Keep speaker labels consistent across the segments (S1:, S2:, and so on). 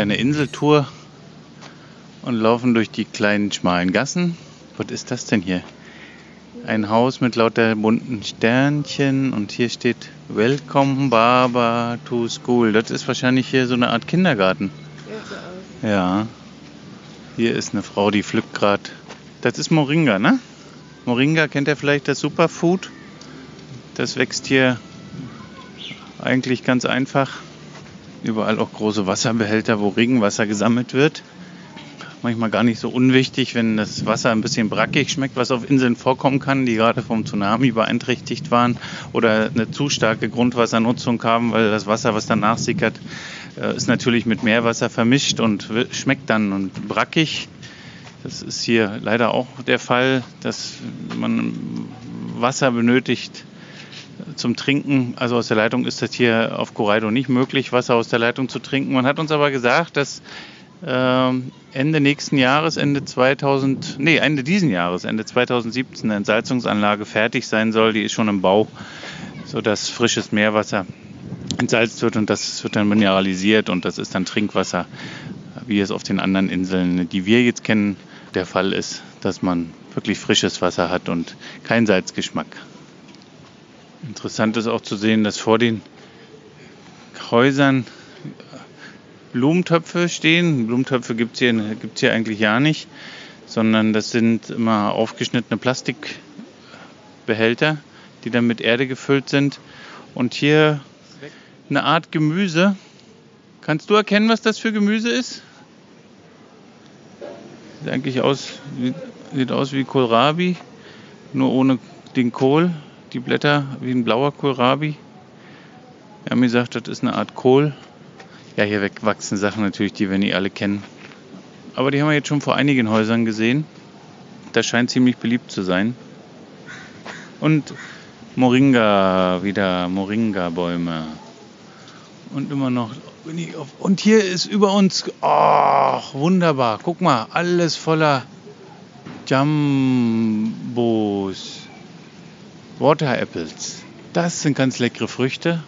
S1: Kleine Inseltour und laufen durch die kleinen schmalen Gassen. Was ist das denn hier? Ein Haus mit lauter bunten Sternchen und hier steht Welcome Baba to School. Das ist wahrscheinlich hier so eine Art Kindergarten. Ja. Hier ist eine Frau, die pflückt gerade. Das ist Moringa, ne? Moringa kennt ihr vielleicht das Superfood. Das wächst hier eigentlich ganz einfach. Überall auch große Wasserbehälter, wo Regenwasser gesammelt wird. Manchmal gar nicht so unwichtig, wenn das Wasser ein bisschen brackig schmeckt, was auf Inseln vorkommen kann, die gerade vom Tsunami beeinträchtigt waren oder eine zu starke Grundwassernutzung haben, weil das Wasser, was danach sickert, äh, ist natürlich mit Meerwasser vermischt und schmeckt dann brackig. Das ist hier leider auch der Fall, dass man Wasser benötigt, zum Trinken, also aus der Leitung ist das hier auf Coraido nicht möglich, Wasser aus der Leitung zu trinken. Man hat uns aber gesagt, dass ähm, Ende nächsten Jahres, Ende 2000, nee, Ende diesen Jahres, Ende 2017 eine Entsalzungsanlage fertig sein soll. Die ist schon im Bau, sodass frisches Meerwasser entsalzt wird und das wird dann mineralisiert und das ist dann Trinkwasser, wie es auf den anderen Inseln, die wir jetzt kennen, der Fall ist, dass man wirklich frisches Wasser hat und keinen Salzgeschmack. Interessant ist auch zu sehen, dass vor den Häusern Blumentöpfe stehen. Blumentöpfe gibt es hier, hier eigentlich ja nicht, sondern das sind immer aufgeschnittene Plastikbehälter, die dann mit Erde gefüllt sind. Und hier eine Art Gemüse. Kannst du erkennen, was das für Gemüse ist? Sieht eigentlich aus, sieht aus wie Kohlrabi, nur ohne den Kohl die Blätter wie ein blauer Kohlrabi. Wir haben gesagt, das ist eine Art Kohl. Ja, hier wachsen Sachen natürlich, die wir nicht alle kennen. Aber die haben wir jetzt schon vor einigen Häusern gesehen. Das scheint ziemlich beliebt zu sein. Und Moringa, wieder Moringa-Bäume. Und immer noch. Und hier ist über uns. Oh, wunderbar. Guck mal, alles voller Jumbos. Water Apples. Das sind ganz leckere Früchte.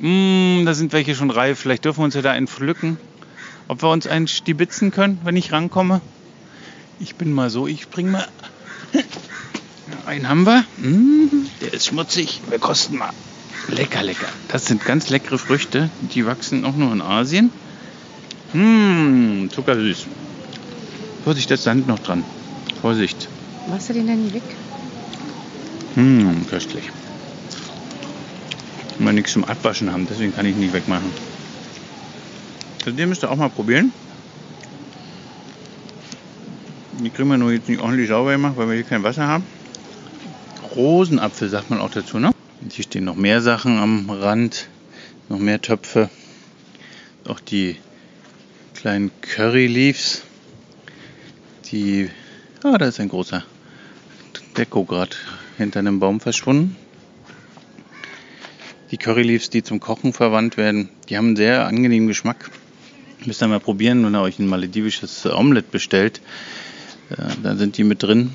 S1: Mm, da sind welche schon reif. Vielleicht dürfen wir uns ja da einen pflücken. Ob wir uns einen stibitzen können, wenn ich rankomme? Ich bin mal so, ich bring mal. Einen haben wir. Mm, der ist schmutzig. Wir kosten mal. Lecker, lecker. Das sind ganz leckere Früchte. Die wachsen auch nur in Asien. Mmh, zuckersüß. Vorsicht, da ist Sand noch dran. Vorsicht.
S2: Machst du den denn weg?
S1: Mmh, köstlich. Immer nichts zum Abwaschen haben, deswegen kann ich nicht wegmachen. Also den müsst ihr auch mal probieren. Die kriegen wir nur jetzt nicht ordentlich sauber gemacht, weil wir hier kein Wasser haben. Rosenapfel sagt man auch dazu, ne? Und hier stehen noch mehr Sachen am Rand, noch mehr Töpfe. Auch die kleinen Curry Leaves. Die, ah, da ist ein großer Deko gerade hinter einem Baum verschwunden. Die Curry Leaves, die zum Kochen verwandt werden, die haben einen sehr angenehmen Geschmack. Müsst ihr mal probieren, wenn ihr euch ein maledivisches Omelette bestellt. Äh, Da sind die mit drin.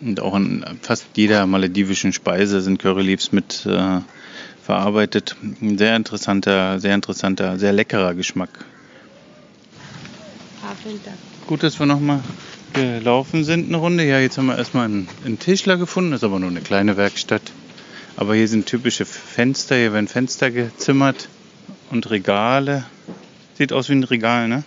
S1: Und auch in fast jeder maledivischen Speise sind Curry Leaves mit äh, verarbeitet. Ein sehr interessanter, sehr interessanter, sehr leckerer Geschmack.
S2: Ah.
S1: Gut, dass wir nochmal gelaufen sind eine Runde. Ja, jetzt haben wir erstmal einen, einen Tischler gefunden. Das ist aber nur eine kleine Werkstatt. Aber hier sind typische Fenster. Hier werden Fenster gezimmert und Regale. Sieht aus wie ein Regal, ne?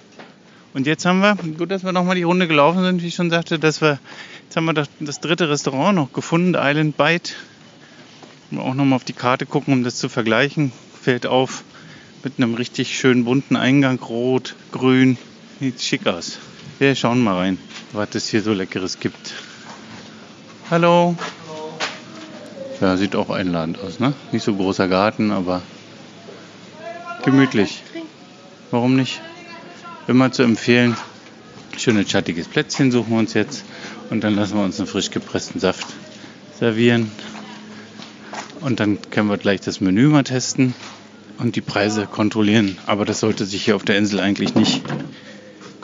S1: Und jetzt haben wir, gut, dass wir nochmal die Runde gelaufen sind, wie ich schon sagte, dass wir, jetzt haben wir das, das dritte Restaurant noch gefunden, Island Bite. Mal auch nochmal auf die Karte gucken, um das zu vergleichen. Fällt auf, Mit einem richtig schönen bunten Eingang, rot, grün. Sieht schick aus. Wir schauen mal rein, was es hier so Leckeres gibt. Hallo. Ja, sieht auch einladend aus, ne? Nicht so großer Garten, aber gemütlich. Warum nicht? Immer zu empfehlen. Schönes schattiges Plätzchen suchen wir uns jetzt und dann lassen wir uns einen frisch gepressten Saft servieren. Und dann können wir gleich das Menü mal testen und die Preise kontrollieren. Aber das sollte sich hier auf der Insel eigentlich nicht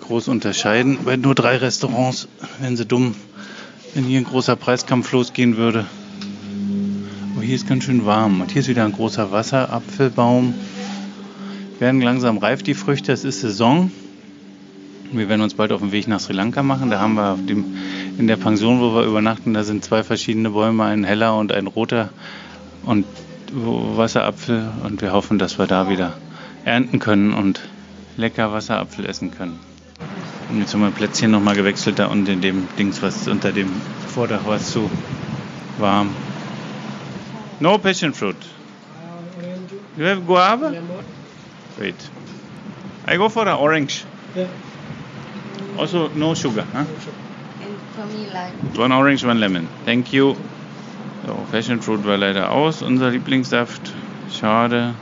S1: groß unterscheiden. Bei nur drei Restaurants wären sie dumm, wenn hier ein großer Preiskampf losgehen würde. Aber hier ist ganz schön warm. Und hier ist wieder ein großer Wasserapfelbaum. Werden langsam reif die Früchte. Es ist Saison. Wir werden uns bald auf den Weg nach Sri Lanka machen. Da haben wir in der Pension, wo wir übernachten, da sind zwei verschiedene Bäume, ein heller und ein roter und Wasserapfel. Und wir hoffen, dass wir da wieder ernten können und lecker Wasserapfel essen können. Und jetzt haben wir Plätzchen nochmal gewechselt da unten in dem Dings, was unter dem Vordach war es zu warm. No passion fruit. You have guava? Wait. I go for an orange. Also no sugar, huh?
S3: And for me, like,
S1: One orange, one lemon. Thank you. So, Passion Fruit war leider aus, unser Lieblingssaft. Schade.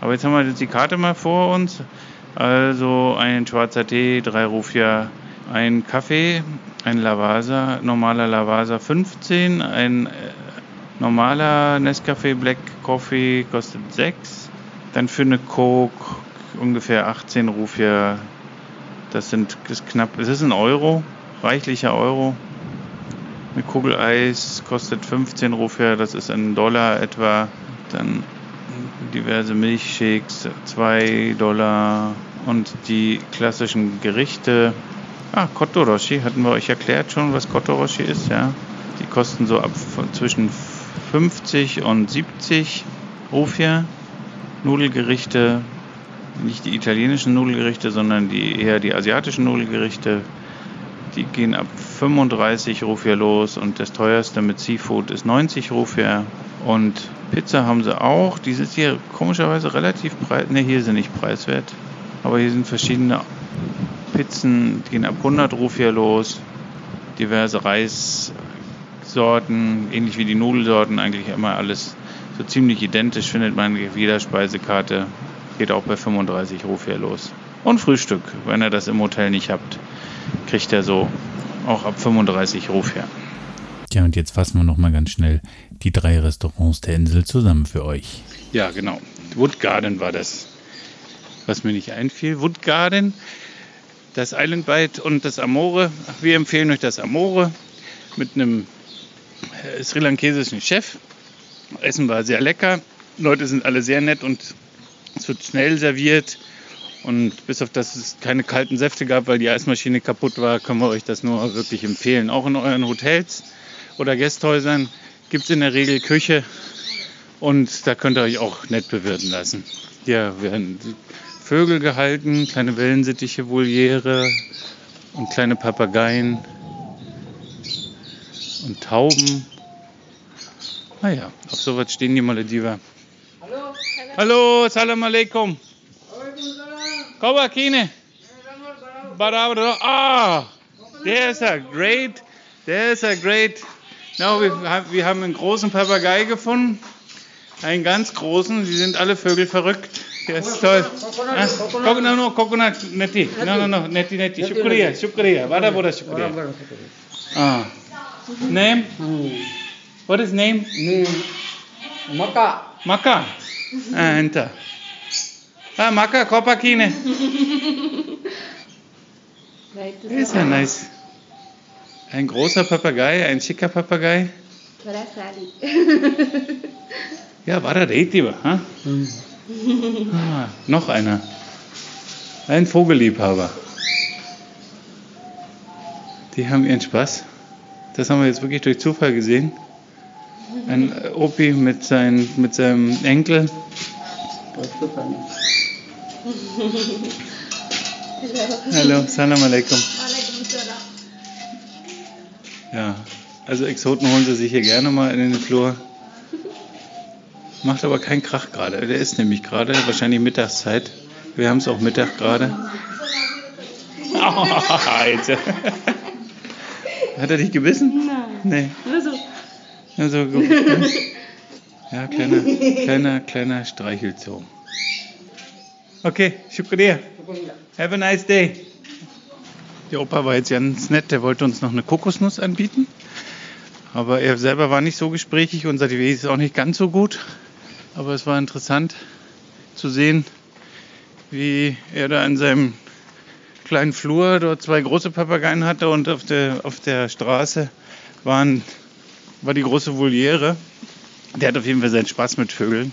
S1: Aber jetzt haben wir jetzt die Karte mal vor uns. Also ein schwarzer Tee, drei Rufia, ein Kaffee, ein Lavasa, normaler Lavasa 15, ein äh, normaler Nescafé Black Coffee kostet 6. Dann für eine Coke ungefähr 18 Rufia. Das sind ist knapp, es ist ein Euro, reichlicher Euro. Eine Kugel Eis kostet 15 Rufia, das ist ein Dollar etwa. Dann diverse Milchshakes, 2 Dollar. Und die klassischen Gerichte. Ah, Kotoroshi, hatten wir euch erklärt schon, was Kotoroshi ist, ja. Die kosten so ab zwischen 50 und 70 Rufia. Nudelgerichte, nicht die italienischen Nudelgerichte, sondern die eher die asiatischen Nudelgerichte. Die gehen ab 35 Rufia los und das teuerste mit Seafood ist 90 Rufia. Und Pizza haben sie auch. Die ist hier komischerweise relativ preiswert. Ne, hier sind nicht preiswert. Aber hier sind verschiedene Pizzen, die gehen ab 100 Rufia los. Diverse Reissorten, ähnlich wie die Nudelsorten, eigentlich immer alles so ziemlich identisch, findet man auf jeder Speisekarte. Geht auch bei 35 Rufia los. Und Frühstück, wenn ihr das im Hotel nicht habt, kriegt er so auch ab 35 Rufia.
S4: Tja, und jetzt fassen wir nochmal ganz schnell die drei Restaurants der Insel zusammen für euch.
S1: Ja, genau. Wood Garden war das, was mir nicht einfiel. Wood Garden, das Island Bite und das Amore. Wir empfehlen euch das Amore mit einem äh, sri lankesischen Chef. Essen war sehr lecker. Leute sind alle sehr nett und es wird schnell serviert. Und bis auf das es keine kalten Säfte gab, weil die Eismaschine kaputt war, können wir euch das nur wirklich empfehlen. Auch in euren Hotels oder Gästhäusern gibt es in der Regel Küche und da könnt ihr euch auch nett bewirten lassen. Hier werden Vögel gehalten, kleine Wellensittiche, Voliere und kleine Papageien und Tauben. Naja, auf sowas stehen die Malediver.
S2: Hello.
S1: Hallo, Salam alaikum.
S2: Waalaikumsalam.
S1: Koba Kine.
S2: Selamat
S1: Barabar. Ah, there's a great, there's a great. No, wir, haben- wir haben einen großen Papagei gefunden. Einen ganz großen. Die sind alle Vögel verrückt. Der ist toll. Ah, Coconut, no, no, coconut, netti. No, no, no, netti, netti. Shukriya, shukriya. Vada boda shukriya. Ah. Name?
S2: Hmm.
S1: What is name?
S2: Ni Maka.
S1: Maka. Ah, enter. Ah, Maka, Kopa Kine.
S3: right
S1: Ist ja nice. Ein großer Papagei, ein schicker Papagei. Ja, war der Retiber, ha?
S2: Hmm.
S1: Ah, noch einer. Ein Vogelliebhaber. Die haben ihren Spaß. Das haben wir jetzt wirklich durch Zufall gesehen. Ein Opi mit, sein, mit seinem Enkel. Hallo, Salam alaikum. Ja, also Exoten holen sie sich hier gerne mal in den Flur. Macht aber keinen Krach gerade. Der ist nämlich gerade wahrscheinlich Mittagszeit. Wir haben es auch Mittag gerade. Oh, jetzt. Hat er dich gebissen?
S3: Nein.
S1: Nee.
S3: Also,
S1: Also gut. Ja, kleiner, kleiner, kleiner Streichelzoo. Okay, Shukriya. Have a nice day. Der Opa war jetzt ganz nett, der wollte uns noch eine Kokosnuss anbieten. Aber er selber war nicht so gesprächig, unser DW ist auch nicht ganz so gut. Aber es war interessant zu sehen, wie er da in seinem kleinen Flur dort zwei große Papageien hatte und auf der, auf der Straße waren, war die große Voliere. Der hat auf jeden Fall seinen Spaß mit Vögeln.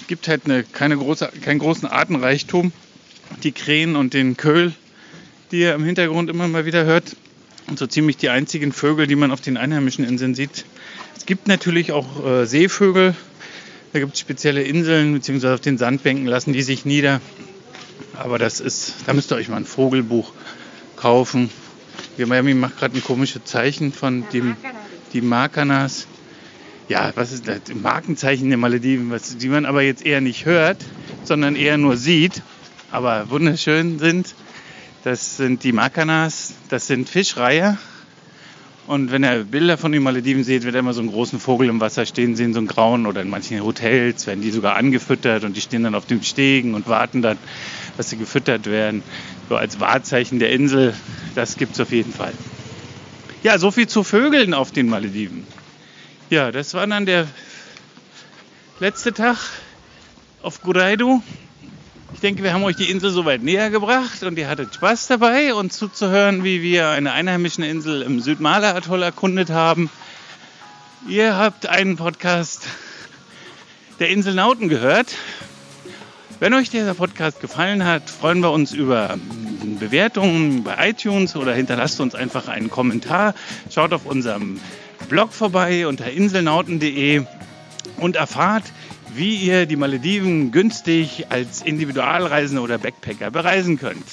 S1: Es gibt halt eine, keine große, keinen großen Artenreichtum. Die Krähen und den Köhl, die ihr im Hintergrund immer mal wieder hört, und so ziemlich die einzigen Vögel, die man auf den einheimischen Inseln sieht. Es gibt natürlich auch äh, Seevögel. Da gibt es spezielle Inseln, beziehungsweise auf den Sandbänken lassen die sich nieder. Aber das ist, da müsst ihr euch mal ein Vogelbuch kaufen. Die Miami macht gerade ein komisches Zeichen von dem, die Makanas. Ja, was ist das? Markenzeichen der Malediven, was, die man aber jetzt eher nicht hört, sondern eher nur sieht, aber wunderschön sind. Das sind die Makanas, das sind Fischreiher. Und wenn ihr Bilder von den Malediven seht, wird immer so einen großen Vogel im Wasser stehen sehen, so einen grauen oder in manchen Hotels werden die sogar angefüttert und die stehen dann auf dem Stegen und warten dann, dass sie gefüttert werden. So als Wahrzeichen der Insel, das gibt es auf jeden Fall. Ja, so viel zu Vögeln auf den Malediven. Ja, das war dann der letzte Tag auf Guraidu. Ich denke, wir haben euch die Insel soweit näher gebracht und ihr hattet Spaß dabei, uns zuzuhören, wie wir eine einheimische Insel im Südmaler-Atoll erkundet haben. Ihr habt einen Podcast der Inselnauten gehört. Wenn euch dieser Podcast gefallen hat, freuen wir uns über Bewertungen bei iTunes oder hinterlasst uns einfach einen Kommentar. Schaut auf unserem Blog vorbei unter inselnauten.de und erfahrt, wie ihr die Malediven günstig als Individualreisende oder Backpacker bereisen könnt.